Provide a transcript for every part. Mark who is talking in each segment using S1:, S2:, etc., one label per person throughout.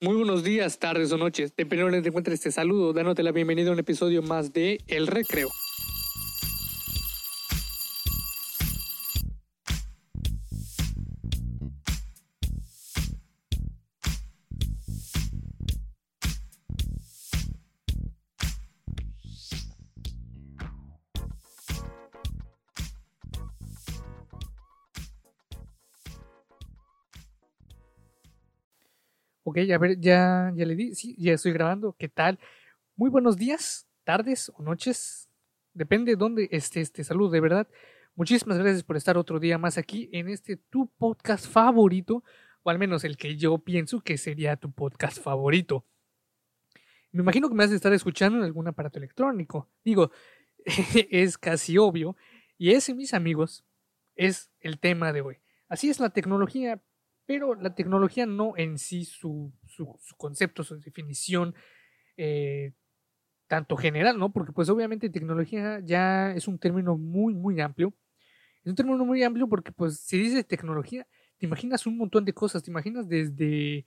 S1: Muy buenos días, tardes o noches. Dependiendo de donde te encuentres, te saludo, dándote la bienvenida a un episodio más de El Recreo. A ver, ya, le di, sí, ya estoy grabando. ¿Qué tal? Muy buenos días, tardes o noches. Depende de dónde esté este saludo, de verdad. Muchísimas gracias por estar otro día más aquí en este tu podcast favorito, o al menos el que yo pienso que sería tu podcast favorito. Me imagino que me has de estar escuchando en algún aparato electrónico. Digo, es casi obvio. Y ese, mis amigos, es el tema de hoy. Así es la tecnología, pero la tecnología no en sí, su, su, concepto, su definición, eh, tanto general, ¿no? Porque pues obviamente tecnología ya es un término muy, muy amplio. Es un término muy amplio porque pues si dices tecnología, te imaginas un montón de cosas, te imaginas desde,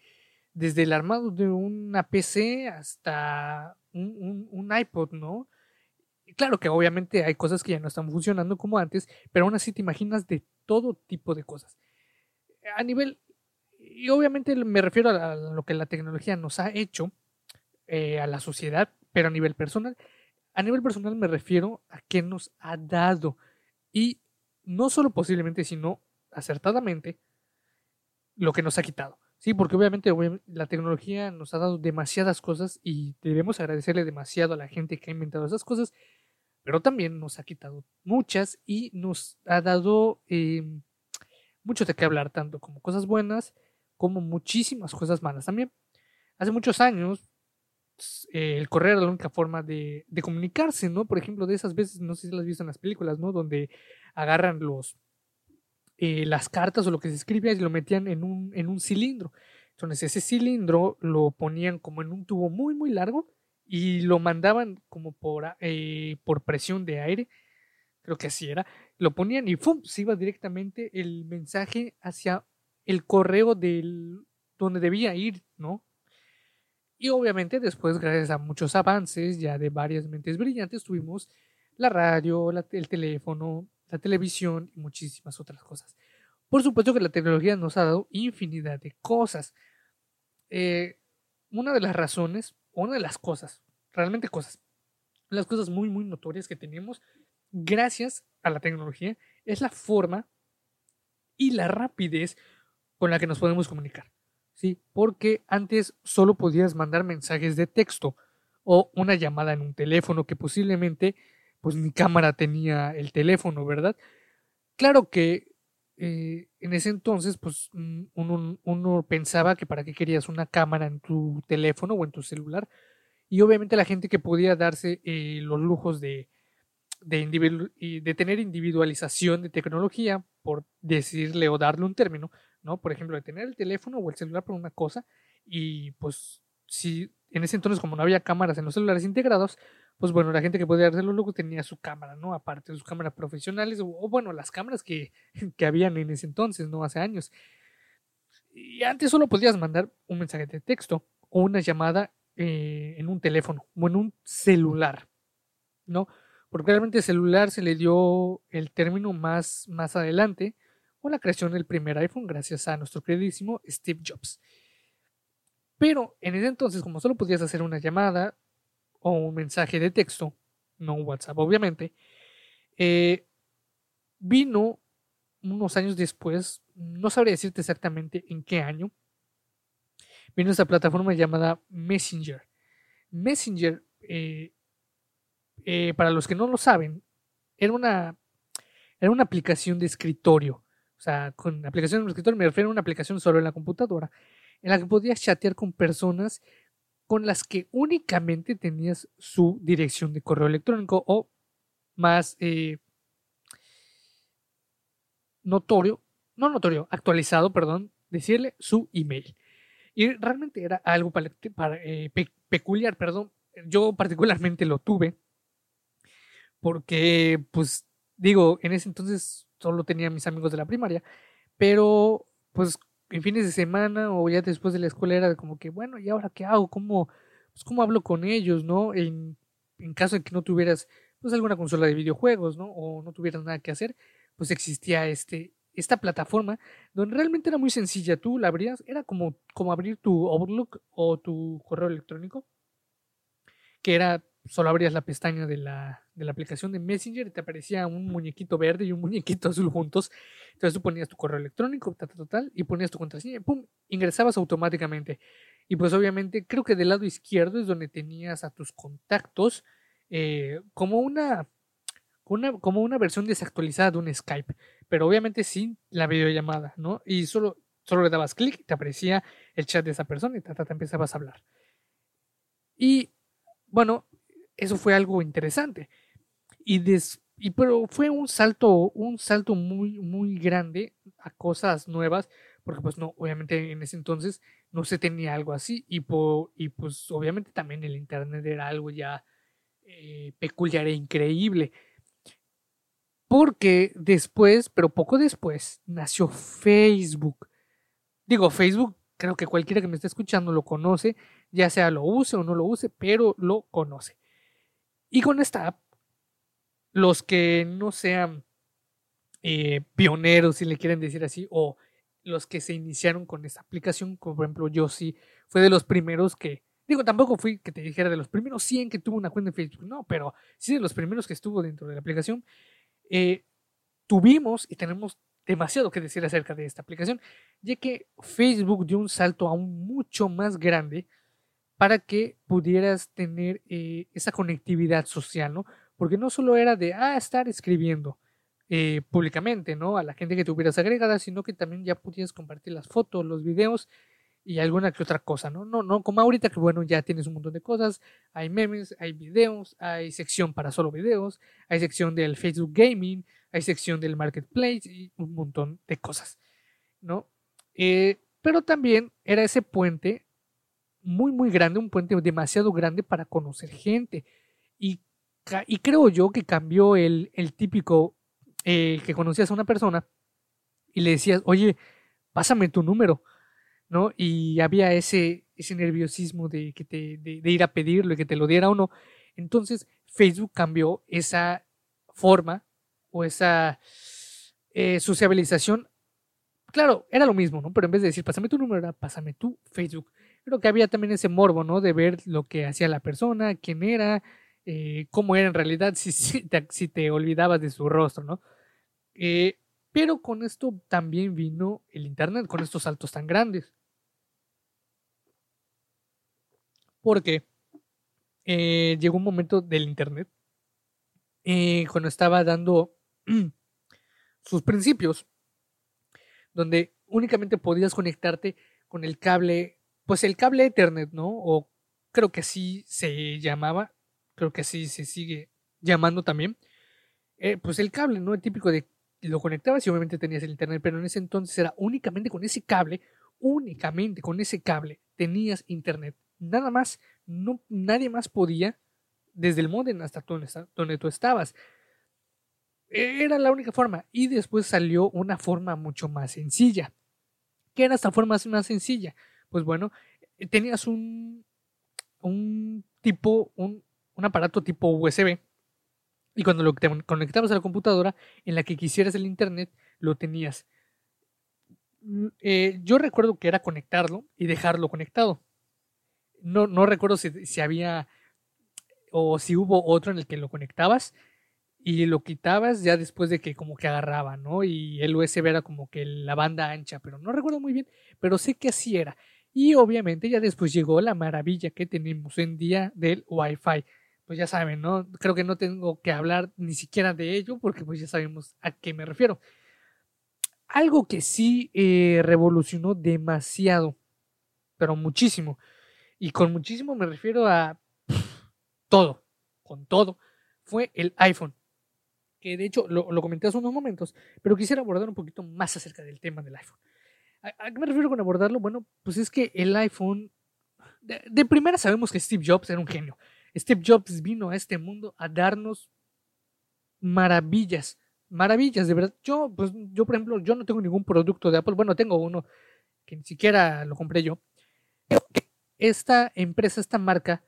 S1: desde el armado de una PC hasta un, un, iPod, ¿no? claro que obviamente hay cosas que ya no están funcionando como antes, pero aún así te imaginas de todo tipo de cosas. A nivel y obviamente me refiero a, lo que la tecnología nos ha hecho eh, a la sociedad, pero a nivel personal. A nivel personal me refiero a qué nos ha dado. Y no solo posiblemente, sino acertadamente, lo que nos ha quitado. Sí, porque obviamente la tecnología nos ha dado demasiadas cosas y debemos agradecerle demasiado a la gente que ha inventado esas cosas, pero también nos ha quitado muchas y nos ha dado eh, mucho de qué hablar, tanto como cosas buenas como muchísimas cosas malas también. Hace muchos años, eh, el correo era la única forma de, comunicarse, ¿no? Por ejemplo, de esas veces, no sé si las has visto en las películas, ¿no? Donde agarran los, eh, las cartas o lo que se escribía y lo metían en un, en un cilindro. Entonces ese cilindro lo ponían como en un tubo muy, muy largo y lo mandaban como por, eh, por presión de aire. Creo que así era. Lo ponían y ¡fum! se iba directamente el mensaje hacia el correo del donde debía ir, ¿no? Y obviamente después, gracias a muchos avances ya de varias mentes brillantes, tuvimos la radio, el teléfono, la televisión y muchísimas otras cosas. Por supuesto que la tecnología nos ha dado infinidad de cosas. Eh, una de las razones, una de las cosas, realmente cosas, las cosas muy, muy notorias que tenemos gracias a la tecnología es la forma y la rapidez con la que nos podemos comunicar. ¿sí? Porque antes solo podías mandar mensajes de texto o una llamada en un teléfono que posiblemente pues ni cámara tenía el teléfono, ¿verdad? Claro que eh, en ese entonces pues mm, uno, pensaba que para qué querías una cámara en tu teléfono o en tu celular y obviamente la gente que podía darse eh, los lujos de, de, de tener individualización de tecnología, por decirle o darle un término, ¿no? Por ejemplo, de tener el teléfono o el celular por una cosa y pues si en ese entonces como no había cámaras en los celulares integrados, pues bueno, la gente que podía hacerlo luego tenía su cámara, ¿no? Aparte de sus cámaras profesionales o, bueno, las cámaras que, que habían en ese entonces, ¿no? Hace años. Y antes solo podías mandar un mensaje de texto o una llamada eh, en un teléfono o en un celular, ¿no? Porque realmente el celular se le dio el término más, más adelante, con la creación del primer iPhone gracias a nuestro queridísimo Steve Jobs. Pero en ese entonces, como solo podías hacer una llamada o un mensaje de texto, no WhatsApp obviamente, eh, vino unos años después, no sabría decirte exactamente en qué año, vino esta plataforma llamada Messenger. Messenger, eh, eh, para los que no lo saben, era una, era una aplicación de escritorio o sea, con aplicación de escritorio me refiero a una aplicación solo en la computadora, en la que podías chatear con personas con las que únicamente tenías su dirección de correo electrónico o más eh, notorio, no notorio, actualizado, perdón, decirle su email. Y realmente era algo eh, peculiar, perdón. Yo particularmente lo tuve porque, pues, digo, en ese entonces solo tenía mis amigos de la primaria, pero pues en fines de semana o ya después de la escuela era como que, bueno, ¿y ahora qué hago? ¿Cómo, pues, cómo hablo con ellos, no? En, en caso de que no tuvieras, pues, alguna consola de videojuegos, ¿no? O no tuvieras nada que hacer, pues existía este, esta plataforma donde realmente era muy sencilla. Tú la abrías, era como, como abrir tu Outlook o tu correo electrónico, que era solo abrías la pestaña de la, de la aplicación de Messenger y te aparecía un muñequito verde y un muñequito azul juntos. Entonces tú ponías tu correo electrónico, total, y ponías tu contraseña, y pum, ingresabas automáticamente. Y pues obviamente creo que del lado izquierdo es donde tenías a tus contactos eh, como una, como una versión desactualizada de un Skype, pero obviamente sin la videollamada, ¿no? Y solo, solo le dabas clic y te aparecía el chat de esa persona y te empezabas a hablar. Y bueno, eso fue algo interesante. Y, des, y pero fue un salto, un salto muy, muy grande a cosas nuevas, porque pues no, obviamente en ese entonces no se tenía algo así y, y pues obviamente también el internet era algo ya eh, peculiar e increíble. Porque después, pero poco después, nació Facebook. Digo, Facebook, creo que cualquiera que me esté escuchando lo conoce, ya sea lo use o no lo use, pero lo conoce. Y con esta app, los que no sean eh, pioneros, si le quieren decir así, o los que se iniciaron con esta aplicación, como por ejemplo yo sí, fue de los primeros que, digo, tampoco fui que te dijera de los primeros 100 que tuvo una cuenta de Facebook, no, pero sí de los primeros que estuvo dentro de la aplicación, eh, tuvimos y tenemos demasiado que decir acerca de esta aplicación, ya que Facebook dio un salto aún mucho más grande para que pudieras tener eh, esa conectividad social, ¿no? Porque no solo era de, ah, estar escribiendo eh, públicamente, ¿no? A la gente que tuvieras agregada, sino que también ya pudieras compartir las fotos, los videos y alguna que otra cosa, ¿no? No, no, como ahorita que, bueno, ya tienes un montón de cosas, hay memes, hay videos, hay sección para solo videos, hay sección del Facebook Gaming, hay sección del Marketplace y un montón de cosas, ¿no? Eh, pero también era ese puente muy, muy grande, un puente demasiado grande para conocer gente. Y, y creo yo que cambió el, el típico eh, que conocías a una persona y le decías, oye, pásame tu número, ¿no? Y había ese, ese nerviosismo de, que de, ir a pedirlo y que te lo diera o no. Entonces, Facebook cambió esa forma o esa eh, sociabilización. Claro, era lo mismo, ¿no? Pero en vez de decir, pásame tu número, era pásame tu Facebook creo que había también ese morbo, ¿no? De ver lo que hacía la persona, quién era, eh, cómo era en realidad, si, te, olvidabas de su rostro, ¿no? Eh, pero con esto también vino el Internet, con estos saltos tan grandes. Porque eh, llegó un momento del Internet, cuando estaba dando sus principios, donde únicamente podías conectarte con el cable pues el cable Ethernet, ¿no? O creo que así se llamaba, creo que así se sigue llamando también. Eh, pues el cable, ¿no? El típico de lo conectabas y obviamente tenías el internet, pero en ese entonces era únicamente con ese cable, únicamente con ese cable tenías internet. Nada más, no, nadie más podía, desde el modem hasta donde, donde tú estabas. Era la única forma. Y después salió una forma mucho más sencilla. ¿Qué era esta forma más sencilla? Pues bueno, eh, tenías un, un tipo, un, un aparato tipo USB. Y cuando lo conectabas a la computadora en la que quisieras el internet, lo tenías. Eh, yo recuerdo que era conectarlo y dejarlo conectado. No, no recuerdo si, si, había o si hubo otro en el que lo conectabas y lo quitabas ya después de que como que agarraba, ¿no? Y el USB era como que la banda ancha, pero no recuerdo muy bien, pero sé que así era. Y obviamente ya después llegó la maravilla que tenemos en día del Wi-Fi. Pues ya saben, ¿no? Creo que no tengo que hablar ni siquiera de ello porque pues ya sabemos a qué me refiero. Algo que sí eh, revolucionó demasiado, pero muchísimo. Y con muchísimo me refiero a todo, con todo, fue el iPhone. Que de hecho lo, lo comenté hace unos momentos, pero quisiera abordar un poquito más acerca del tema del iPhone. ¿A, qué me refiero con abordarlo? Bueno, pues es que el iPhone, de, primera sabemos que Steve Jobs era un genio. Steve Jobs vino a este mundo a darnos maravillas, maravillas, de verdad. Yo, pues, yo, por ejemplo, yo no tengo ningún producto de Apple. Bueno, tengo uno que ni siquiera lo compré yo, esta empresa, esta marca,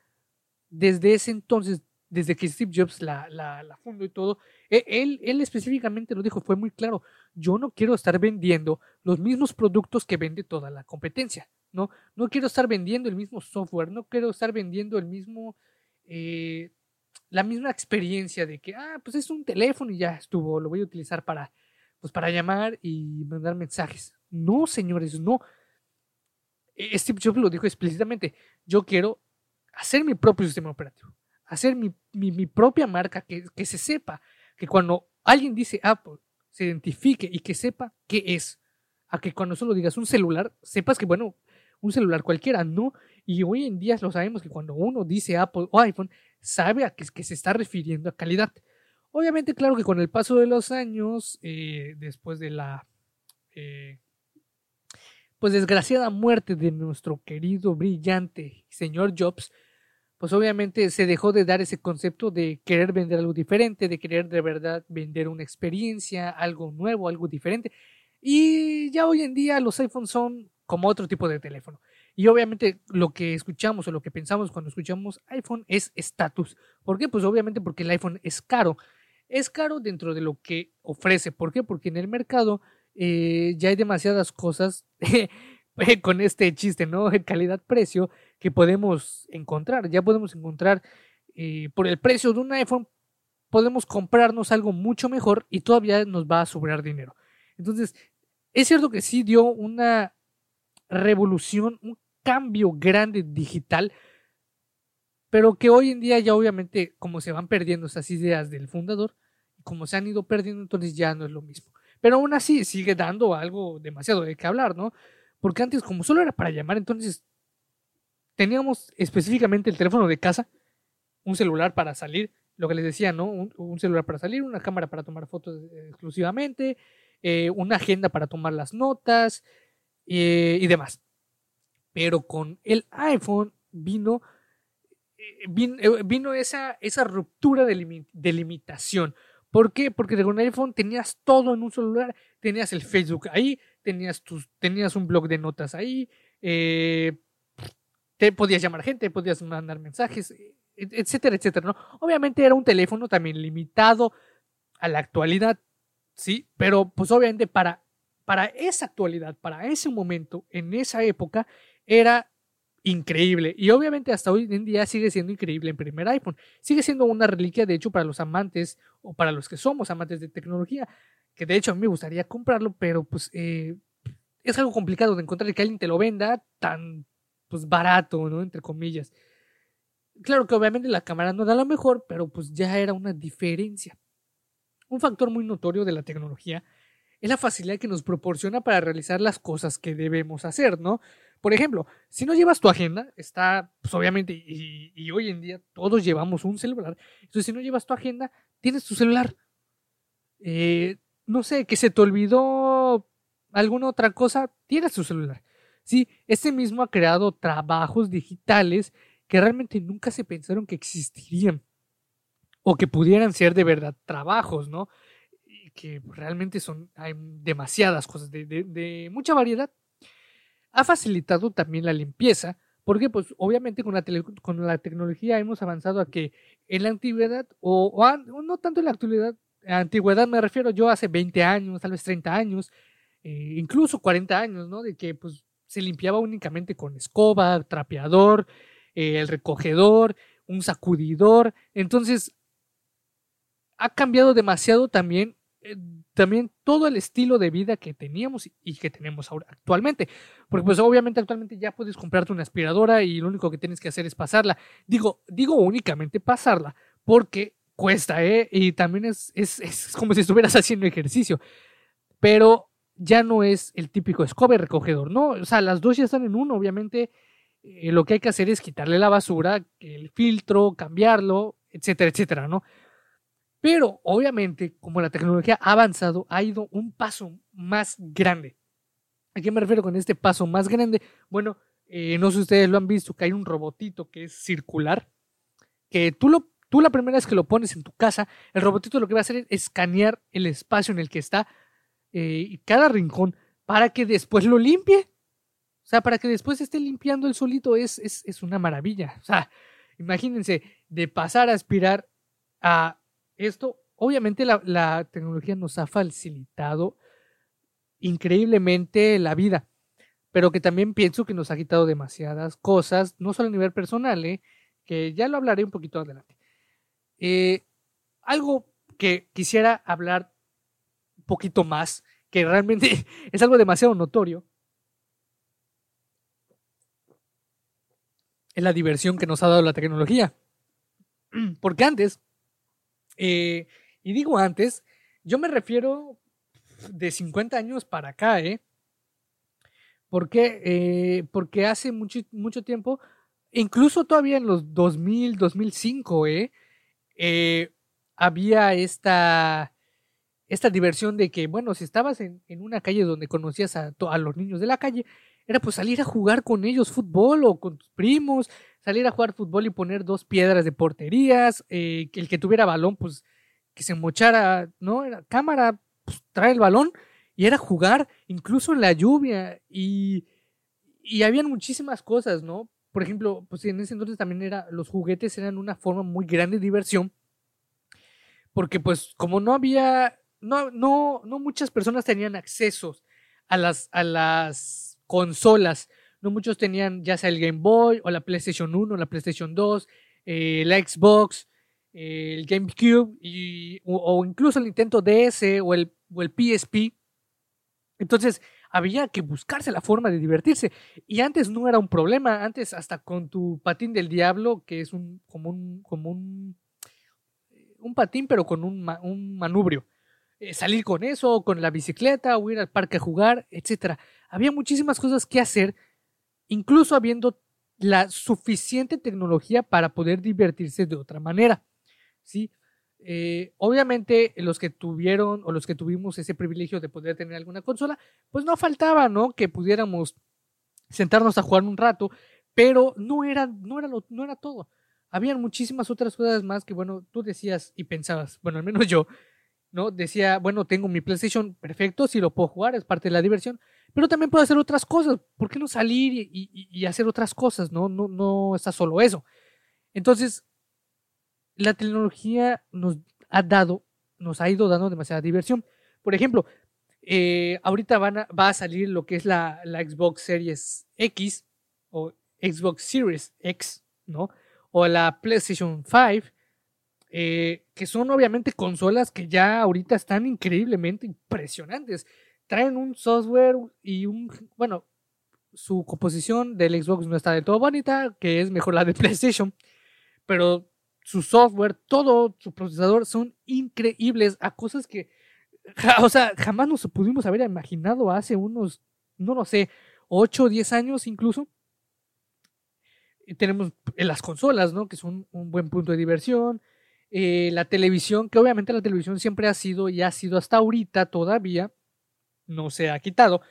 S1: desde ese entonces, desde que Steve Jobs la, la, fundó y todo, e, él, él específicamente lo dijo, fue muy claro, yo no quiero estar vendiendo los mismos productos que vende toda la competencia, ¿no? No quiero estar vendiendo el mismo software, no quiero estar vendiendo el mismo, eh, la misma experiencia de que, ah, pues es un teléfono y ya estuvo, lo voy a utilizar para, pues para llamar y mandar mensajes. No, señores, no. E, Steve Jobs lo dijo explícitamente, yo quiero hacer mi propio sistema operativo, hacer mi, mi, propia marca, que, que, se sepa, que cuando alguien dice Apple, se identifique y que sepa qué es, a que cuando solo digas un celular, sepas que, bueno, un celular cualquiera, no. Y hoy en día lo sabemos que cuando uno dice Apple o iPhone, sabe a qué que se está refiriendo a calidad. Obviamente, claro que con el paso de los años, eh, después de la eh, pues desgraciada muerte de nuestro querido, brillante señor Jobs, pues obviamente se dejó de dar ese concepto de querer vender algo diferente, de querer de verdad vender una experiencia, algo nuevo, algo diferente. Y ya hoy en día los iPhones son como otro tipo de teléfono. Y obviamente lo que escuchamos o lo que pensamos cuando escuchamos iPhone es estatus. ¿Por qué? Pues obviamente porque el iPhone es caro. Es caro dentro de lo que ofrece. ¿Por qué? Porque en el mercado eh, ya hay demasiadas cosas con este chiste, ¿no? Calidad-precio que podemos encontrar. Ya podemos encontrar eh, por el precio de un iPhone, podemos comprarnos algo mucho mejor y todavía nos va a sobrar dinero. Entonces, es cierto que sí dio una revolución, un cambio grande digital, pero que hoy en día ya obviamente como se van perdiendo esas ideas del fundador, como se han ido perdiendo, entonces ya no es lo mismo. Pero aún así sigue dando algo demasiado de qué hablar, ¿no? Porque antes, como solo era para llamar, entonces teníamos específicamente el teléfono de casa, un celular para salir, lo que les decía, ¿no? Un, celular para salir, una cámara para tomar fotos eh, exclusivamente, eh, una agenda para tomar las notas eh, y demás. Pero con el iPhone vino, vino, esa, esa, ruptura de, de limitación. ¿Por qué? Porque con el iPhone tenías todo en un celular. Tenías el Facebook ahí, tenías, tus, tenías un blog de notas ahí, eh, te podías llamar gente, podías mandar mensajes, e, etcétera, etcétera. ¿no? Obviamente era un teléfono también limitado a la actualidad, sí, pero pues obviamente para, para esa actualidad, para ese momento, en esa época, era increíble. Y obviamente hasta hoy en día sigue siendo increíble el primer iPhone. Sigue siendo una reliquia, de hecho, para los amantes o para los que somos amantes de tecnología, que de hecho a mí me gustaría comprarlo, pero pues eh, es algo complicado de encontrar que alguien te lo venda tan pues barato, ¿no? Entre comillas. Claro que obviamente la cámara no da lo mejor, pero pues ya era una diferencia. Un factor muy notorio de la tecnología es la facilidad que nos proporciona para realizar las cosas que debemos hacer, ¿no? Por ejemplo, si no llevas tu agenda, está, pues obviamente, y, hoy en día todos llevamos un celular, entonces si no llevas tu agenda, tienes tu celular. Eh, no sé, que se te olvidó alguna otra cosa, tienes tu celular. Sí, este mismo ha creado trabajos digitales que realmente nunca se pensaron que existirían o que pudieran ser de verdad trabajos, ¿no? Y que realmente son, hay demasiadas cosas de mucha variedad ha facilitado también la limpieza, porque pues obviamente con la, con la tecnología hemos avanzado a que en la antigüedad, o, no tanto en la actualidad, antigüedad me refiero yo hace 20 años, tal vez 30 años, eh, incluso 40 años, ¿no? De que pues se limpiaba únicamente con escoba, trapeador, eh, el recogedor, un sacudidor. Entonces, ha cambiado demasiado también eh, también todo el estilo de vida que teníamos y que tenemos ahora actualmente. Porque pues obviamente actualmente ya puedes comprarte una aspiradora y lo único que tienes que hacer es pasarla. Digo, digo únicamente pasarla porque cuesta, ¿eh? Y también es, es, como si estuvieras haciendo ejercicio. Pero ya no es el típico escobe recogedor, ¿no? O sea, las dos ya están en uno, obviamente. Eh, lo que hay que hacer es quitarle la basura, el filtro, cambiarlo, etcétera, etcétera, ¿no? Pero obviamente, como la tecnología ha avanzado, ha ido un paso más grande. ¿A qué me refiero con este paso más grande? Bueno, eh, no sé si ustedes lo han visto, que hay un robotito que es circular, que tú, lo, tú la primera vez que lo pones en tu casa, el robotito lo que va a hacer es escanear el espacio en el que está eh, y cada rincón para que después lo limpie. O sea, para que después esté limpiando el solito es, es, es una maravilla. O sea, imagínense, de pasar a aspirar a esto, obviamente la, tecnología nos ha facilitado increíblemente la vida, pero que también pienso que nos ha quitado demasiadas cosas, no solo a nivel personal, ¿eh? que ya lo hablaré un poquito adelante. Eh, algo que quisiera hablar un poquito más, que realmente es algo demasiado notorio, es la diversión que nos ha dado la tecnología. Porque antes, eh, y digo antes, yo me refiero de 50 años para acá, ¿eh? Porque, eh, porque hace mucho, mucho tiempo, incluso todavía en los 2000, 2005, ¿eh? eh había esta, esta diversión de que, bueno, si estabas en, en una calle donde conocías a, a, los niños de la calle, era pues salir a jugar con ellos fútbol o con tus primos, salir a jugar fútbol y poner dos piedras de porterías, eh, el que tuviera balón, pues que se mochara, ¿no? Era cámara, pues, trae el balón y era jugar incluso en la lluvia y, y habían muchísimas cosas, ¿no? Por ejemplo, pues en ese entonces también era, los juguetes eran una forma muy grande de diversión porque pues como no había, no, no, no muchas personas tenían accesos a las, a las consolas, no muchos tenían ya sea el Game Boy o la PlayStation 1, la PlayStation 2, eh, la Xbox, el GameCube y, o, incluso el Nintendo DS o el, o el PSP. Entonces había que buscarse la forma de divertirse. Y antes no era un problema, antes hasta con tu patín del diablo, que es un como un, como un, patín pero con un, un manubrio. Eh, salir con eso, con la bicicleta, o ir al parque a jugar, etc. Había muchísimas cosas que hacer, incluso habiendo la suficiente tecnología para poder divertirse de otra manera. ¿sí? Eh, obviamente los que tuvieron o los que tuvimos ese privilegio de poder tener alguna consola, pues no faltaba, ¿no? Que pudiéramos sentarnos a jugar un rato, pero no era, no era, no era todo. Habían muchísimas otras cosas más que, bueno, tú decías y pensabas, bueno, al menos yo, ¿no? Decía, bueno, tengo mi PlayStation perfecto, si lo puedo jugar, es parte de la diversión, pero también puedo hacer otras cosas. ¿Por qué no salir y, y, hacer otras cosas? No, no, no está solo eso. Entonces, la tecnología nos ha dado, nos ha ido dando demasiada diversión. Por ejemplo, eh, ahorita va a salir lo que es la, la, Xbox Series X o Xbox Series X, ¿no? O la PlayStation 5, eh, que son obviamente consolas que ya ahorita están increíblemente impresionantes. Traen un software y un, bueno, su composición del Xbox no está de todo bonita, que es mejor la de PlayStation, pero su software, todo su procesador son increíbles a cosas que, o sea, jamás nos pudimos haber imaginado hace unos, no lo sé, 8 o 10 años incluso. Y tenemos las consolas, ¿no? Que son un buen punto de diversión. Eh, la televisión, que obviamente la televisión siempre ha sido y ha sido hasta ahorita todavía, no se ha quitado,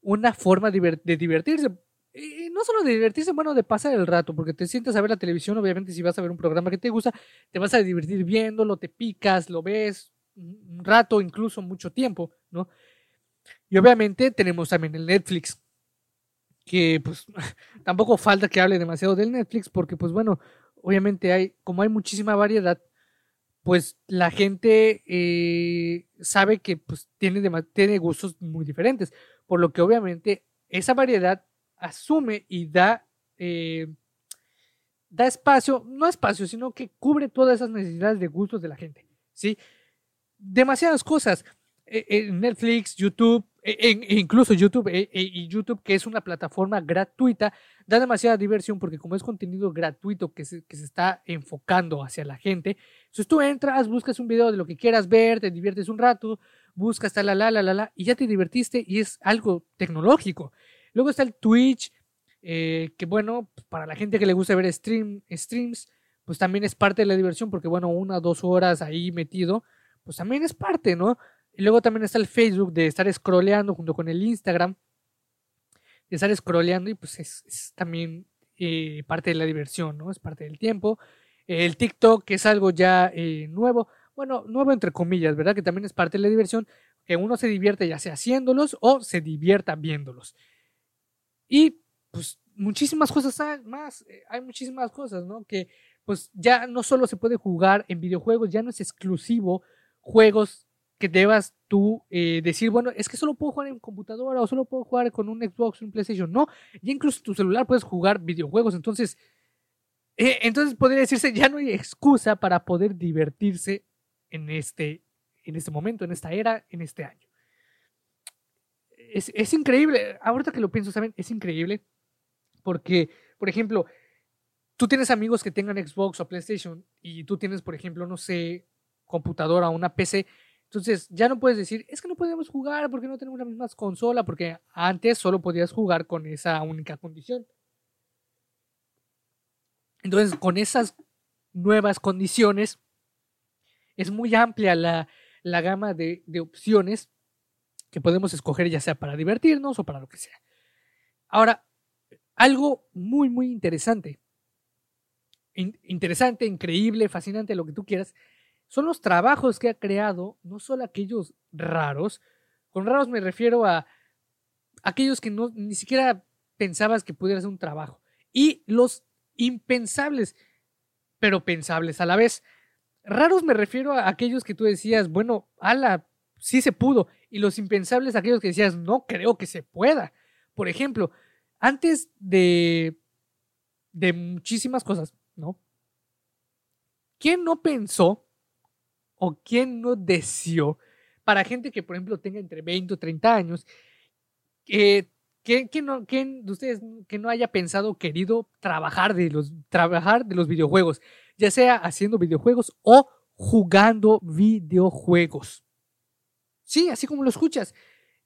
S1: una forma de divertirse y no solo de divertirse, bueno, de pasar el rato, porque te sientas a ver la televisión, obviamente si vas a ver un programa que te gusta, te vas a divertir viéndolo, te picas, lo ves un rato, incluso mucho tiempo, ¿no? Y obviamente tenemos también el Netflix, que pues tampoco falta que hable demasiado del Netflix, porque pues bueno, obviamente hay, como hay muchísima variedad, pues la gente eh, sabe que pues tiene, tiene gustos muy diferentes, por lo que obviamente esa variedad asume y da, eh, da espacio, no espacio, sino que cubre todas esas necesidades de gustos de la gente, ¿sí? Demasiadas cosas. E, en Netflix, YouTube, e, incluso YouTube e, y YouTube, que es una plataforma gratuita, da demasiada diversión porque como es contenido gratuito que se, que se está enfocando hacia la gente, entonces tú entras, buscas un video de lo que quieras ver, te diviertes un rato, buscas tal, la, la, la, la, y ya te divertiste y es algo tecnológico. Luego está el Twitch, eh, que bueno, para la gente que le gusta ver stream, streams, pues también es parte de la diversión, porque bueno, una o dos horas ahí metido, pues también es parte, ¿no? Luego también está el Facebook de estar scrolleando junto con el Instagram, de estar scrolleando y pues es, también eh, parte de la diversión, ¿no? Es parte del tiempo. El TikTok, que es algo ya eh, nuevo, bueno, nuevo entre comillas, ¿verdad? Que también es parte de la diversión, que uno se divierte ya sea haciéndolos o se divierta viéndolos. Y pues muchísimas cosas más, eh, hay muchísimas cosas, ¿no? Que pues ya no solo se puede jugar en videojuegos, ya no es exclusivo juegos que debas tú eh, decir, bueno, es que solo puedo jugar en computadora o solo puedo jugar con un Xbox o un PlayStation. No, ya incluso tu celular puedes jugar videojuegos. Entonces, eh, entonces podría decirse, ya no hay excusa para poder divertirse en este, en este momento, en esta era, en este año. Es, es increíble, ahorita que lo pienso, ¿saben? Es increíble porque, por ejemplo, tú tienes amigos que tengan Xbox o PlayStation y tú tienes, por ejemplo, no sé, computadora o una PC. Entonces ya no puedes decir, es que no podemos jugar porque no tenemos la misma consola, porque antes solo podías jugar con esa única condición. Entonces, con esas nuevas condiciones, es muy amplia la, la gama de, de, opciones que podemos escoger, ya sea para divertirnos o para lo que sea. Ahora, algo muy, muy interesante, interesante, increíble, fascinante, lo que tú quieras, son los trabajos que ha creado, no solo aquellos raros, con raros me refiero a aquellos que no, ni siquiera pensabas que pudiera ser un trabajo, y los impensables, pero pensables a la vez. Raros me refiero a aquellos que tú decías, bueno, ala, sí se pudo, y los impensables aquellos que decías, no creo que se pueda. Por ejemplo, antes de, de muchísimas cosas, ¿no? ¿Quién no pensó o quién no deseó para gente que, por ejemplo, tenga entre 20 o 30 años, eh, ¿quién, no, de ustedes que no haya pensado, querido trabajar de, los, trabajar de los videojuegos, ya sea haciendo videojuegos o jugando videojuegos? Sí, así como lo escuchas,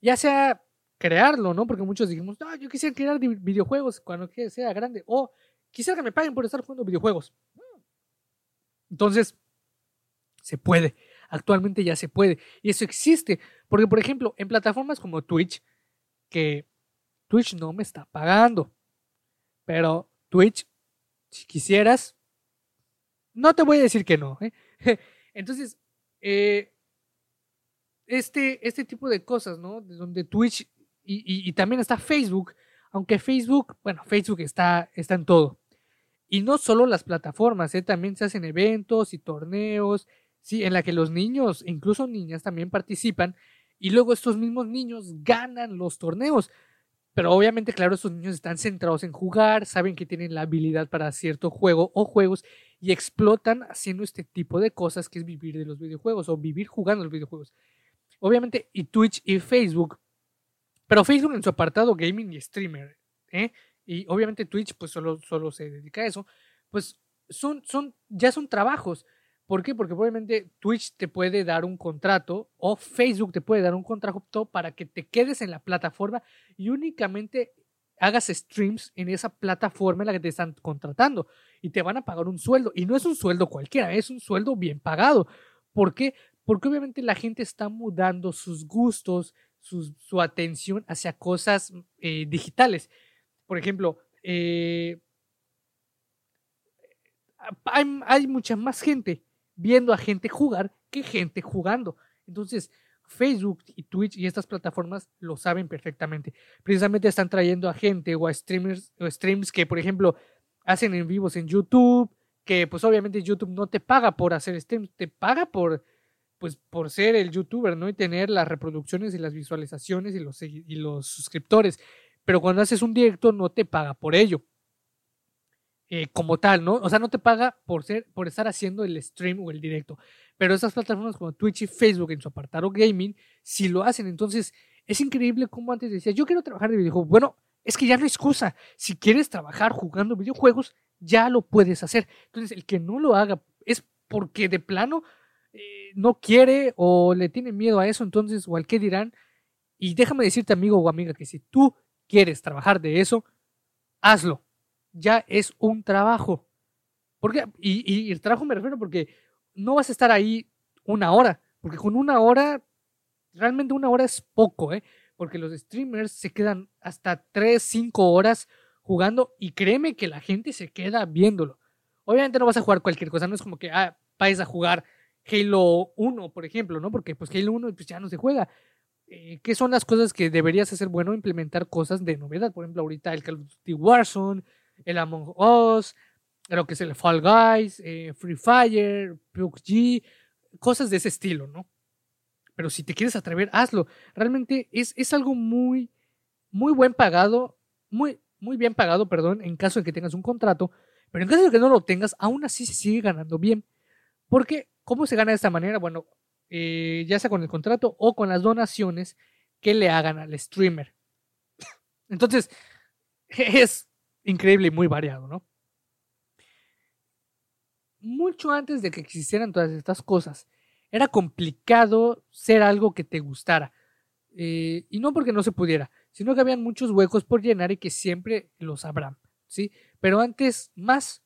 S1: ya sea crearlo, ¿no? Porque muchos dijimos, no, yo quisiera crear videojuegos cuando sea grande, o quisiera que me paguen por estar jugando videojuegos. Entonces, se puede. Actualmente ya se puede. Y eso existe. Porque, por ejemplo, en plataformas como Twitch, que Twitch no me está pagando. Pero Twitch, si quisieras, no te voy a decir que no. ¿eh? Entonces, eh, este, este tipo de cosas, ¿no? Donde Twitch y, también está Facebook, aunque Facebook, bueno, Facebook está, está en todo. Y no solo las plataformas, ¿eh? también se hacen eventos y torneos, sí, en la que los niños, incluso niñas, también participan y luego estos mismos niños ganan los torneos. Pero obviamente, claro, estos niños están centrados en jugar, saben que tienen la habilidad para cierto juego o juegos y explotan haciendo este tipo de cosas que es vivir de los videojuegos o vivir jugando los videojuegos. Obviamente, y Twitch y Facebook pero Facebook en su apartado gaming y streamer, ¿eh? y obviamente Twitch pues solo, solo se dedica a eso, pues son, son, ya son trabajos. ¿Por qué? Porque obviamente Twitch te puede dar un contrato o Facebook te puede dar un contrato para que te quedes en la plataforma y únicamente hagas streams en esa plataforma en la que te están contratando y te van a pagar un sueldo. Y no es un sueldo cualquiera, es un sueldo bien pagado. ¿Por qué? Porque obviamente la gente está mudando sus gustos, su, atención hacia cosas eh, digitales. Por ejemplo, eh, hay, mucha más gente viendo a gente jugar que gente jugando. Entonces, Facebook y Twitch y estas plataformas lo saben perfectamente. Precisamente están trayendo a gente o a streamers o streams que, por ejemplo, hacen en vivos en YouTube, que pues obviamente YouTube no te paga por hacer streams, te paga por pues por ser el youtuber, ¿no? Y tener las reproducciones y las visualizaciones y los, y los suscriptores. Pero cuando haces un directo no te paga por ello. Eh, como tal, ¿no? O sea, no te paga por ser, por estar haciendo el stream o el directo. Pero esas plataformas como Twitch y Facebook en su apartado gaming, sí lo hacen. Entonces, es increíble como antes decía, yo quiero trabajar de videojuegos. Bueno, es que ya no hay excusa. Si quieres trabajar jugando videojuegos, ya lo puedes hacer. Entonces, el que no lo haga es porque de plano eh, no quiere o le tiene miedo a eso, entonces, o al qué dirán. Y déjame decirte, amigo o amiga, que si tú quieres trabajar de eso, hazlo. Ya es un trabajo. Porque, y, el trabajo me refiero porque no vas a estar ahí una hora, porque con una hora, realmente una hora es poco, ¿eh? Porque los streamers se quedan hasta 3, 5 horas jugando y créeme que la gente se queda viéndolo. Obviamente no vas a jugar cualquier cosa, no es como que ah, vayas a jugar Halo 1, por ejemplo, ¿no? Porque pues Halo 1 pues, ya no se juega. eh, qué son las cosas que deberías hacer bueno, implementar cosas de novedad. Por ejemplo, ahorita el Call of Duty Warzone, el Among Us, lo que es el Fall Guys, eh, Free Fire, PUBG, cosas de ese estilo, ¿no? Pero si te quieres atrever, hazlo. Realmente es, es algo muy, muy buen pagado, muy, muy bien pagado, perdón, en caso de que tengas un contrato, pero en caso de que no lo tengas, aún así se sigue ganando bien. Porque, ¿cómo se gana de esta manera? Bueno, eh, ya sea con el contrato o con las donaciones que le hagan al streamer. Entonces, es increíble y muy variado, ¿no? Mucho antes de que existieran todas estas cosas, era complicado ser algo que te gustara. Eh, y no porque no se pudiera, sino que habían muchos huecos por llenar y que siempre los habrá, ¿sí? Pero antes más,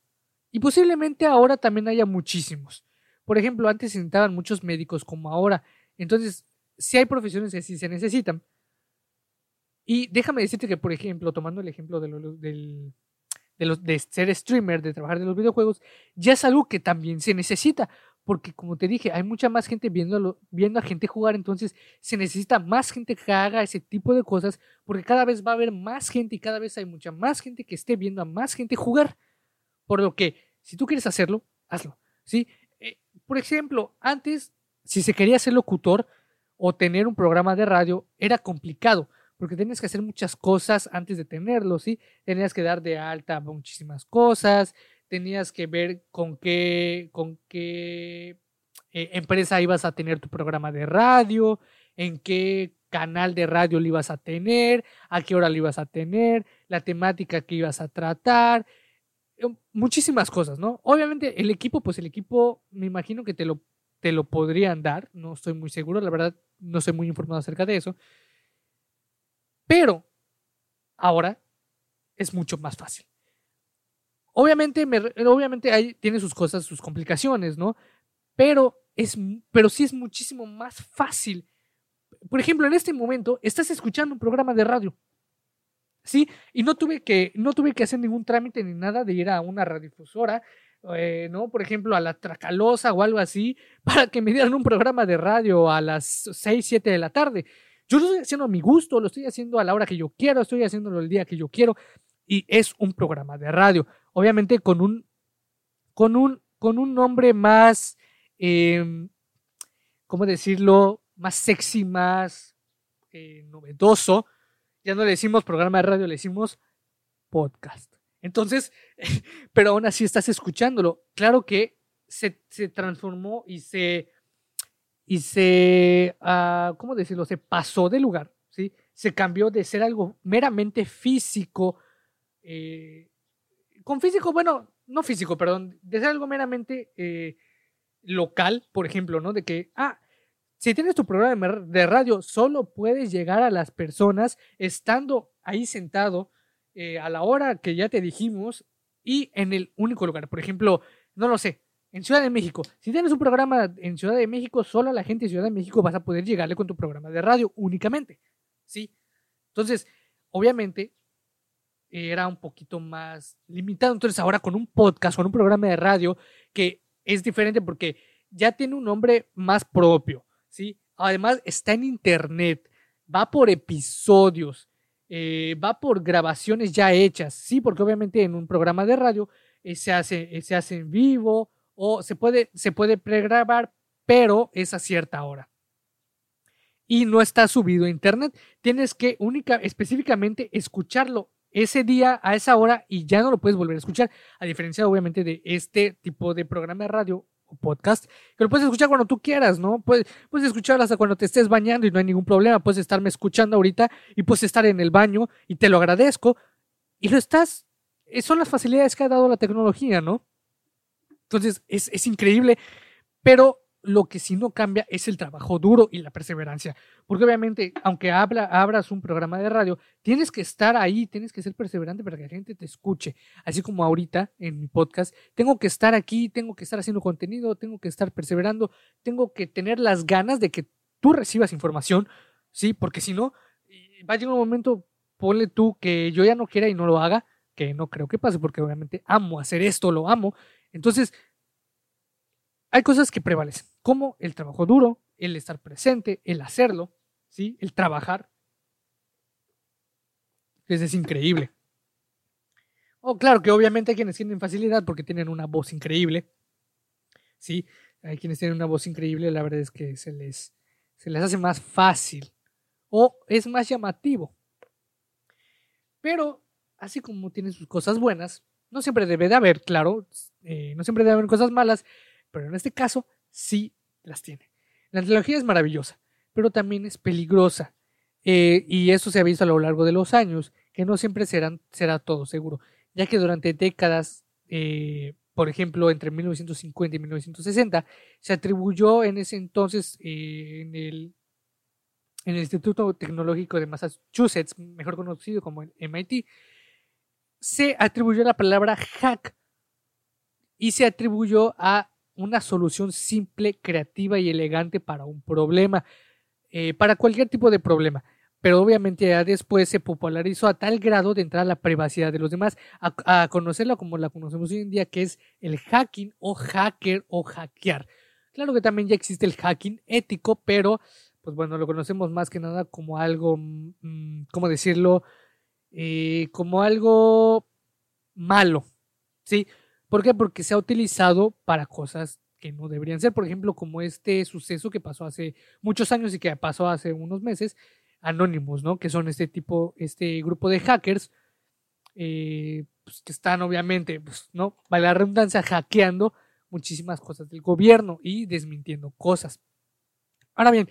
S1: y posiblemente ahora también haya muchísimos. Por ejemplo, antes se necesitaban muchos médicos como ahora. Entonces, si hay profesiones que sí se necesitan. Y déjame decirte que, por ejemplo, tomando el ejemplo de, del, de, los, de ser streamer, de trabajar de los videojuegos, ya es algo que también se necesita. Porque, como te dije, hay mucha más gente viendo, viendo a gente jugar, entonces se necesita más gente que haga ese tipo de cosas, porque cada vez va a haber más gente y cada vez hay mucha más gente que esté viendo a más gente jugar. Por lo que, si tú quieres hacerlo, hazlo. ¿sí? Por ejemplo, antes, si se quería ser locutor o tener un programa de radio, era complicado, porque tenías que hacer muchas cosas antes de tenerlo, ¿sí? Tenías que dar de alta muchísimas cosas, tenías que ver con qué, con qué eh, empresa ibas a tener tu programa de radio, en qué canal de radio lo ibas a tener, a qué hora lo ibas a tener, la temática que ibas a tratar, Em, muchísimas cosas, ¿no? Obviamente el equipo, pues el equipo me imagino que te lo, te lo podrían dar, no estoy muy seguro, la verdad no soy muy informado acerca de eso, pero ahora es mucho más fácil. Obviamente, me, obviamente tiene sus cosas, sus complicaciones, ¿no? Pero, es, pero sí es muchísimo más fácil. Por ejemplo, en este momento estás escuchando un programa de radio Sí, y no tuve que, no tuve que hacer ningún trámite ni nada de ir a una radiodifusora, eh, ¿no? Por ejemplo, a la Tracalosa o algo así, para que me dieran un programa de radio a las 6, 7 de la tarde. Yo lo estoy haciendo a mi gusto, lo estoy haciendo a la hora que yo quiero, estoy haciéndolo el día que yo quiero, y es un programa de radio. Obviamente con un, con un, con un nombre más, eh, ¿cómo decirlo? Más sexy, más eh, novedoso ya no le decimos programa de radio, le decimos podcast. Entonces, pero aún así estás escuchándolo. Claro que se, se transformó y se, y se, uh, ¿cómo decirlo? Se pasó de lugar, ¿sí? Se cambió de ser algo meramente físico, eh, con físico, bueno, no físico, perdón, de ser algo meramente eh, local, por ejemplo, ¿no? De que, ah, si tienes tu programa de radio, solo puedes llegar a las personas estando ahí sentado eh, a la hora que ya te dijimos y en el único lugar. Por ejemplo, no lo sé, en Ciudad de México. Si tienes un programa en Ciudad de México, solo a la gente de Ciudad de México vas a poder llegarle con tu programa de radio únicamente. ¿Sí? Entonces, obviamente, era un poquito más limitado. Entonces, ahora con un podcast, con un programa de radio que es diferente porque ya tiene un nombre más propio ¿sí? Además, está en internet, va por episodios, eh, va por grabaciones ya hechas, ¿sí? Porque obviamente en un programa de radio eh, se, hace, eh, se hace en vivo o se puede, se puede pregrabar, pero es a cierta hora. Y no está subido a internet. Tienes que única, específicamente escucharlo ese día a esa hora y ya no lo puedes volver a escuchar. A diferencia, obviamente, de este tipo de programa de radio podcast, que lo puedes escuchar cuando tú quieras, ¿no? Puedes, puedes escuchar hasta cuando te estés bañando y no hay ningún problema, puedes estarme escuchando ahorita y puedes estar en el baño y te lo agradezco y lo estás, eh, son las facilidades que ha dado la tecnología, ¿no? Entonces es, es increíble, pero lo que sí no cambia es el trabajo duro y la perseverancia. Porque obviamente, aunque habla, abras un programa de radio, tienes que estar ahí, tienes que ser perseverante para que la gente te escuche. Así como ahorita en mi podcast, tengo que estar aquí, tengo que estar haciendo contenido, tengo que estar perseverando, tengo que tener las ganas de que tú recibas información, ¿sí? Porque si no, va a llegar un momento, ponle tú que yo ya no quiera y no lo haga, que no creo que pase, porque obviamente amo hacer esto, lo amo. Entonces, hay cosas que prevalecen, como el trabajo duro, el estar presente, el hacerlo, ¿sí? El trabajar. Pues es increíble. Oh, claro que obviamente hay quienes tienen facilidad porque tienen una voz increíble. Sí, hay quienes tienen una voz increíble, la verdad es que se les, se les hace más fácil o es más llamativo. Pero, así como tiene sus cosas buenas, no siempre debe de haber, claro, eh, no siempre debe haber cosas malas, pero en este caso sí las tiene. La tecnología es maravillosa, pero también es peligrosa. Eh, y eso se ha visto a lo largo de los años, que no siempre será todo seguro, ya que durante décadas, eh, por ejemplo, entre 1950 y 1960, se atribuyó en ese entonces en el en el Instituto Tecnológico de Massachusetts, mejor conocido como el MIT, se atribuyó la palabra hack y se atribuyó a una solución simple, creativa y elegante para un problema, eh, para cualquier tipo de problema. Pero obviamente ya después se popularizó a tal grado de entrar a la privacidad de los demás, a, a conocerla como la conocemos hoy en día, que es el hacking o hacker o hackear. Claro que también ya existe el hacking ético, pero pues bueno, lo conocemos más que nada como algo, mm, ¿cómo decirlo? Eh, como algo malo, ¿sí? ¿Por qué? Porque se ha utilizado para cosas que no deberían ser, por ejemplo, como este suceso que pasó hace muchos años y que pasó hace unos meses, Anonymous, ¿no? Que son este tipo, este grupo de hackers eh, pues, que están obviamente, pues, ¿no? Vale la redundancia, hackeando muchísimas cosas del gobierno y desmintiendo cosas. Ahora bien,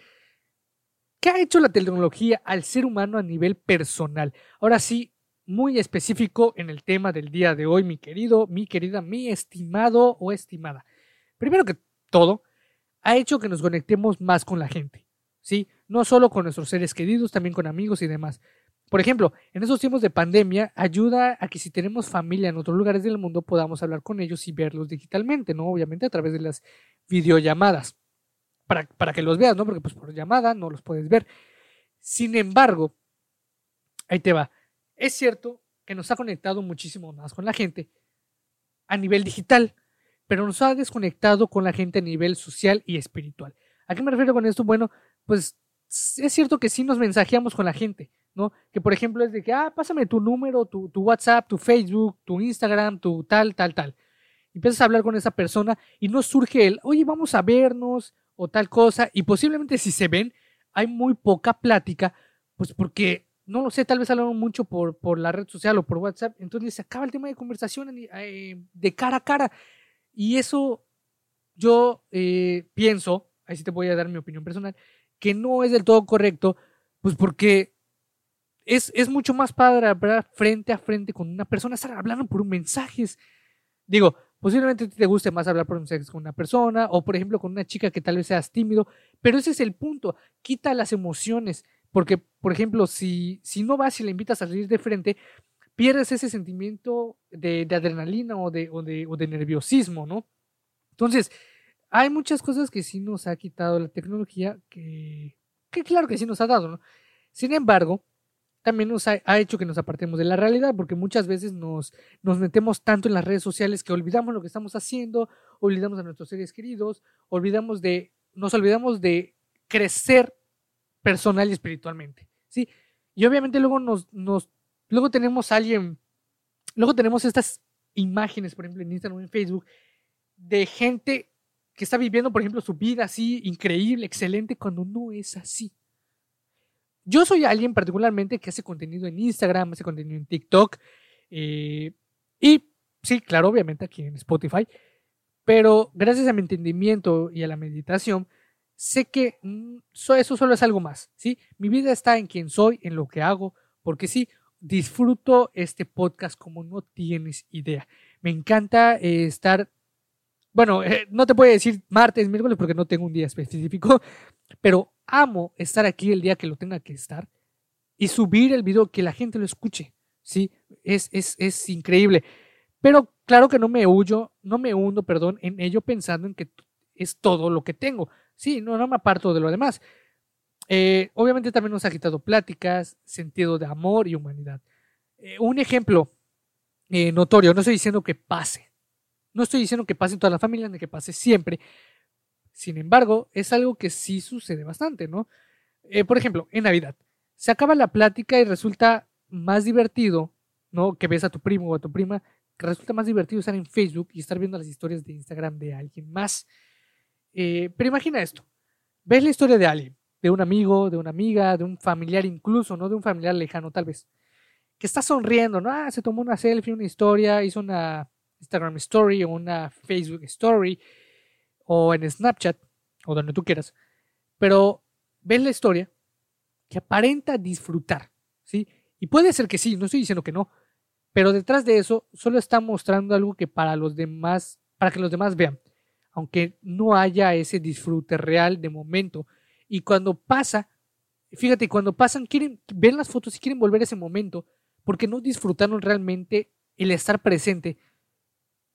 S1: ¿Qué ha hecho la tecnología al ser humano a nivel personal? Ahora sí, muy específico en el tema del día de hoy, mi querido, mi querida, mi estimado o estimada. Primero que todo, ha hecho que nos conectemos más con la gente, ¿sí? No solo con nuestros seres queridos, también con amigos y demás. Por ejemplo, en esos tiempos de pandemia ayuda a que si tenemos familia en otros lugares del mundo podamos hablar con ellos y verlos digitalmente, ¿no? Obviamente a través de las videollamadas para, que los veas, ¿no? Porque pues por llamada no los puedes ver. Sin embargo, ahí te va. Es cierto que nos ha conectado muchísimo más con la gente a nivel digital, pero nos ha desconectado con la gente a nivel social y espiritual. ¿A qué me refiero con esto? Bueno, pues es cierto que sí nos mensajeamos con la gente, ¿no? Que por ejemplo es de que, ah, pásame tu número, tu, tu WhatsApp, tu Facebook, tu Instagram, tu tal, tal, tal. Empiezas a hablar con esa persona y no surge el, oye, vamos a vernos, o tal cosa, y posiblemente si se ven, hay muy poca plática, pues porque, no lo sé, tal vez hablaron mucho por, por la red social o por WhatsApp, entonces se acaba el tema de conversación eh, de cara a cara. Y eso yo eh, pienso, ahí sí te voy a dar mi opinión personal, que no es del todo correcto, pues porque es, es mucho más padre hablar frente a frente con una persona, estar hablando por mensajes. Digo, Posiblemente te guste más hablar por un sexo con una persona o, por ejemplo, con una chica que tal vez seas tímido, pero ese es el punto. Quita las emociones, porque, por ejemplo, si, si no vas y le invitas a salir de frente, pierdes ese sentimiento de, adrenalina o de, o, de, o de nerviosismo, ¿no? Entonces, hay muchas cosas que sí nos ha quitado la tecnología que, que claro que sí nos ha dado, ¿no? Sin embargo, también nos ha, hecho que nos apartemos de la realidad, porque muchas veces nos, nos metemos tanto en las redes sociales que olvidamos lo que estamos haciendo, olvidamos a nuestros seres queridos, olvidamos de, nos olvidamos de crecer personal y espiritualmente, ¿sí? Y obviamente luego nos, nos, luego tenemos alguien, luego tenemos estas imágenes, por ejemplo, en Instagram en Facebook, de gente que está viviendo, por ejemplo, su vida así, increíble, excelente, cuando no es así. Yo soy alguien particularmente que hace contenido en Instagram, hace contenido en TikTok. Eh, y sí, claro, obviamente aquí en Spotify. Pero gracias a mi entendimiento y a la meditación, sé que mm, eso solo es algo más. ¿sí? Mi vida está en quien soy, en lo que hago, porque sí, disfruto este podcast como no tienes idea. Me encanta eh, estar bueno, eh, no te puedo decir martes, miércoles porque no tengo un día específico, pero amo estar aquí el día que lo tenga que estar y subir el video que la gente lo escuche. Sí, es, es, es increíble. Pero claro que no me huyo, no me hundo, perdón, en ello pensando en que es todo lo que tengo. Sí, no, no me aparto de lo demás. Eh, obviamente también nos ha quitado pláticas, sentido de amor y humanidad. Eh, un ejemplo notorio, no estoy diciendo que pase, no estoy diciendo que pase en todas las familias ni que pase siempre, sin embargo, es algo que sí sucede bastante, ¿no? eh, por ejemplo, en Navidad, se acaba la plática y resulta más divertido, ¿no? Que ves a tu primo o a tu prima, que resulta más divertido estar en Facebook y estar viendo las historias de Instagram de alguien más. Eh, pero imagina esto, ves la historia de alguien, de un amigo, de una amiga, de un familiar incluso, no de un familiar lejano tal vez, que está sonriendo, ¿no? Ah, se tomó una selfie, una historia, hizo una Instagram Story o una Facebook Story o en Snapchat o donde tú quieras, pero ves la historia que aparenta disfrutar, ¿sí? Y puede ser que sí, no estoy diciendo que no, pero detrás de eso solo está mostrando algo que para los demás, para que los demás vean, aunque no haya ese disfrute real de momento. Y cuando pasa, fíjate, cuando pasan, quieren, ven las fotos y quieren volver a ese momento, porque no disfrutaron realmente el estar presente.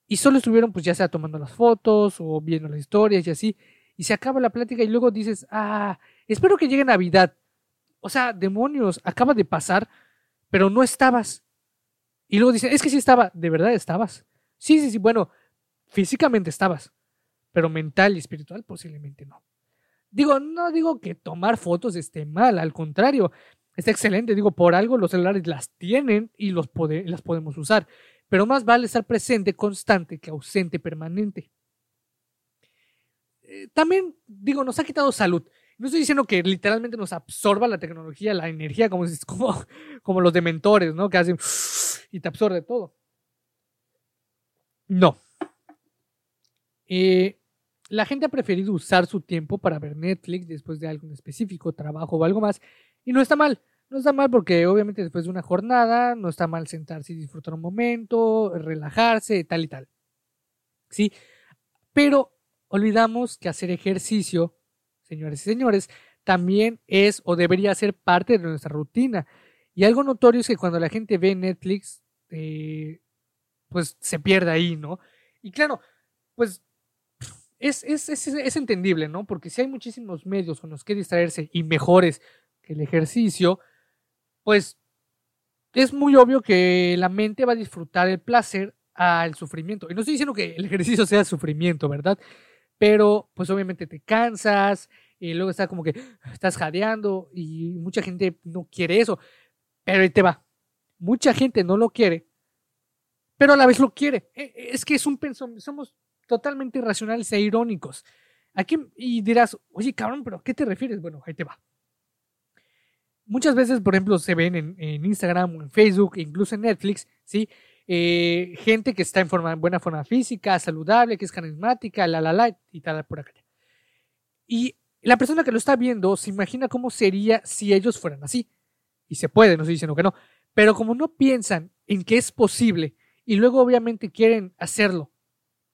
S1: Y solo estuvieron, pues ya sea tomando las fotos o viendo las historias y así. Y se acaba la plática y luego dices, ah, espero que llegue Navidad. O sea, demonios, acaba de pasar, pero no estabas. Y luego dicen, es que sí estaba, ¿de verdad estabas? Sí, sí, sí, bueno, físicamente estabas, pero mental y espiritual posiblemente no. Digo, no digo que tomar fotos esté mal, al contrario, está excelente. Digo, por algo los celulares las tienen y los las podemos usar, pero más vale estar presente, constante, que ausente, permanente. Eh, también, digo, nos ha quitado salud. No estoy diciendo que literalmente nos absorba la tecnología, la energía, como, los dementores, ¿no? Que hacen y te absorbe todo. No. Eh, la gente ha preferido usar su tiempo para ver Netflix después de algo específico, trabajo o algo más. Y no está mal. No está mal porque obviamente después de una jornada no está mal sentarse y disfrutar un momento, relajarse, tal y tal. Sí. Pero olvidamos que hacer ejercicio, señores y señores, también es o debería ser parte de nuestra rutina. Y algo notorio es que cuando la gente ve Netflix, eh, pues se pierde ahí, ¿no? Y claro, pues es, es, es, es, entendible, ¿no? Porque si hay muchísimos medios con los que distraerse y mejores que el ejercicio, pues es muy obvio que la mente va a disfrutar el placer al sufrimiento. Y no estoy diciendo que el ejercicio sea sufrimiento, ¿verdad? Pero pues obviamente te cansas y luego está como que estás jadeando y mucha gente no quiere eso. Pero ahí te va. Mucha gente no lo quiere, pero a la vez lo quiere. E, e, es que es un pensamiento, somos totalmente irracionales e irónicos. Aquí, y dirás, oye, cabrón, pero ¿a qué te refieres? Bueno, ahí te va. Muchas veces, por ejemplo, se ven en, Instagram o en Facebook, incluso en Netflix, ¿sí? Eh, gente que está en, forma, en buena forma física, saludable, que es carismática, la, la, la, y tal, por acá. Y la persona que lo está viendo se imagina cómo sería si ellos fueran así. Y se puede, no estoy diciendo que no. Pero como no piensan en que es posible y luego obviamente quieren hacerlo,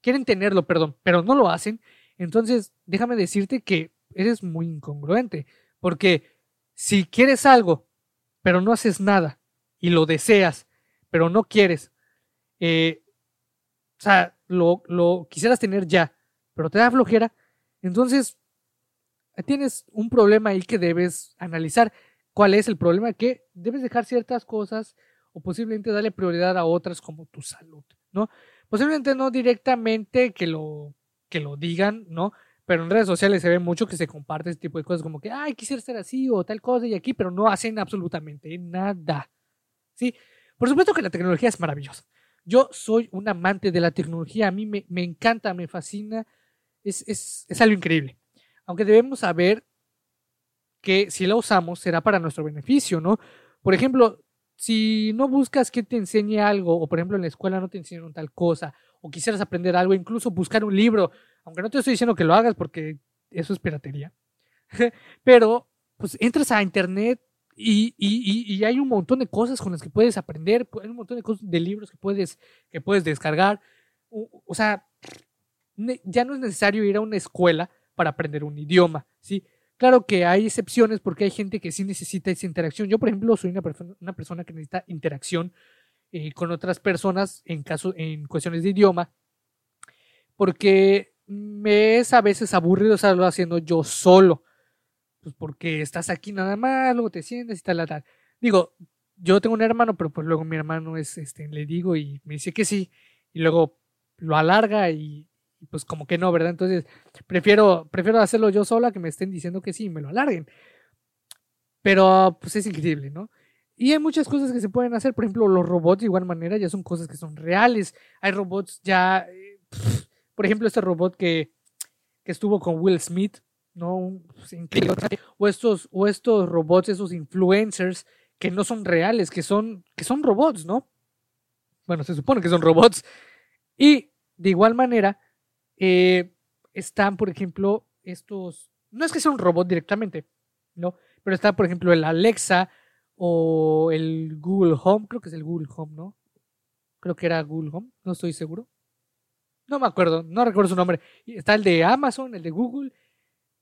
S1: quieren tenerlo, perdón, pero no lo hacen, entonces déjame decirte que eres muy incongruente. Porque si quieres algo, pero no haces nada y lo deseas, pero no quieres, eh, o sea, lo, lo quisieras tener ya, pero te da flojera, entonces tienes un problema ahí que debes analizar. ¿Cuál es el problema? Que debes dejar ciertas cosas o posiblemente darle prioridad a otras como tu salud, ¿no? Posiblemente no directamente que lo, que lo digan, ¿no? Pero en redes sociales se ve mucho que se comparte este tipo de cosas como que, ay, quisiera ser así o tal cosa y aquí, pero no hacen absolutamente nada, ¿sí? Por supuesto que la tecnología es maravillosa. Yo soy un amante de la tecnología, a mí me, me encanta, me fascina, es, es, es algo increíble. Aunque debemos saber que si la usamos será para nuestro beneficio, ¿no? Por ejemplo, si no buscas que te enseñe algo, o por ejemplo en la escuela no te enseñaron tal cosa, o quisieras aprender algo, incluso buscar un libro, aunque no te estoy diciendo que lo hagas porque eso es piratería, pero pues entras a internet y, y, y, hay un montón de cosas con las que puedes aprender, hay un montón de, libros que puedes, que puedes descargar, o sea, ya no es necesario ir a una escuela para aprender un idioma, ¿sí? Claro que hay excepciones porque hay gente que sí necesita esa interacción. Yo, por ejemplo, soy una, persona, que necesita interacción eh, con otras personas en, caso, en cuestiones de idioma, porque me es a veces aburrido estarlo haciendo yo solo. Pues porque estás aquí nada más, luego te sientes y tal, tal. Digo, yo tengo un hermano, pero pues luego mi hermano es, este, le digo y me dice que sí, y luego lo alarga y pues como que no, ¿verdad? Entonces prefiero, prefiero hacerlo yo sola que me estén diciendo que sí y me lo alarguen. Pero pues es increíble, ¿no? Y hay muchas cosas que se pueden hacer, por ejemplo, los robots de igual manera ya son cosas que son reales. Hay robots ya, eh, por ejemplo, este robot que, que estuvo con Will Smith, ¿no? Pues. O estos, o estos robots, esos influencers que no son reales, que son, que son robots, ¿no? Bueno, se supone que son robots. Y de igual manera, eh, están, por ejemplo, estos, no es que sea un robot directamente, ¿no? Pero está, por ejemplo, el Alexa o el Google Home, creo que es el Google Home, ¿no? Creo que era Google Home, no estoy seguro. No me acuerdo, no recuerdo su nombre. Está el de Amazon, el de Google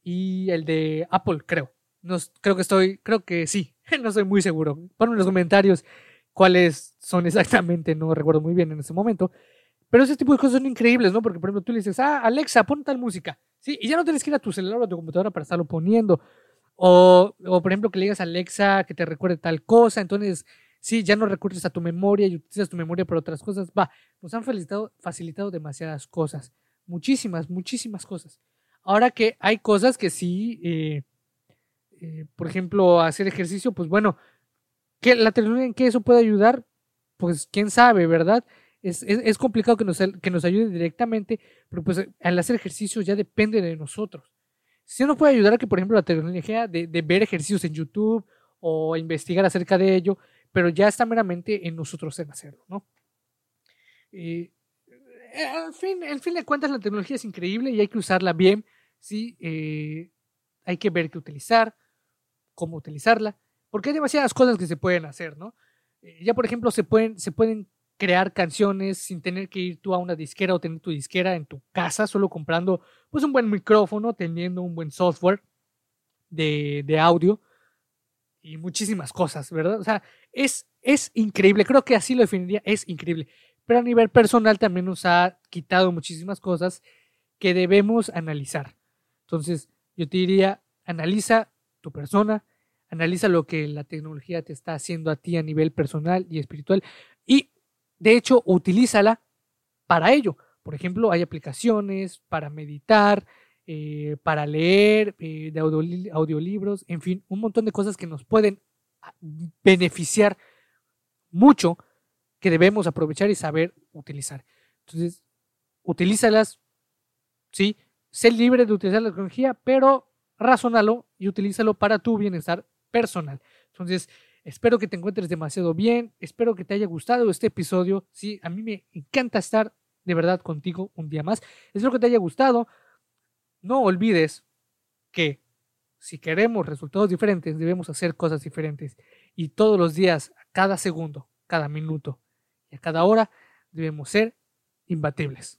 S1: y el de Apple, creo. No, creo que estoy, creo que sí, no estoy muy seguro. Ponme en los comentarios cuáles son exactamente, no recuerdo muy bien en ese momento. Pero ese tipo de cosas son increíbles, ¿no? Porque, por ejemplo, tú le dices, ah, Alexa, pon tal música. Sí, y ya no tienes que ir a tu celular o a tu computadora para estarlo poniendo. O, o, por ejemplo, que le digas a Alexa que te recuerde tal cosa. Entonces, sí, ya no recurres a tu memoria y utilizas tu memoria para otras cosas. Va, nos han facilitado, facilitado demasiadas cosas. Muchísimas, muchísimas cosas. Ahora que hay cosas que sí, eh, eh, por ejemplo, hacer ejercicio, pues bueno, que la tecnología en qué eso puede ayudar, pues quién sabe, ¿verdad? Es, es, complicado que nos, que nos ayude directamente, pero pues al hacer ejercicio ya depende de nosotros. Si nos puede ayudar a que, por ejemplo, la tecnología de, de ver ejercicios en YouTube o investigar acerca de ello, pero ya está meramente en nosotros en hacerlo, ¿no? Eh, en fin, en fin de cuentas, la tecnología es increíble y hay que usarla bien, ¿sí? Eh, hay que ver qué utilizar, cómo utilizarla, porque hay demasiadas cosas que se pueden hacer, ¿no? Eh, ya, por ejemplo, se pueden, se pueden crear canciones sin tener que ir tú a una disquera o tener tu disquera en tu casa, solo comprando pues un buen micrófono, teniendo un buen software de, de audio y muchísimas cosas, ¿verdad? O sea, es, es increíble, creo que así lo definiría, es increíble. Pero a nivel personal también nos ha quitado muchísimas cosas que debemos analizar. Entonces, yo te diría, analiza tu persona, analiza lo que la tecnología te está haciendo a ti a nivel personal y espiritual y de hecho, utilízala para ello. Por ejemplo, hay aplicaciones para meditar, eh, para leer, eh, de audiolibros, en fin, un montón de cosas que nos pueden ah, beneficiar mucho que debemos aprovechar y saber utilizar. Entonces, utilízalas, sí, sé libre de utilizar la tecnología, pero razónalo y utilízalo para tu bienestar personal. Entonces, Espero que te encuentres demasiado bien. Espero que te haya gustado este episodio. Sí, a mí me encanta estar de verdad contigo un día más. Espero que te haya gustado. No olvides que si queremos resultados diferentes, debemos hacer cosas diferentes. Y todos los días, cada segundo, cada minuto y a cada hora, debemos ser imbatibles.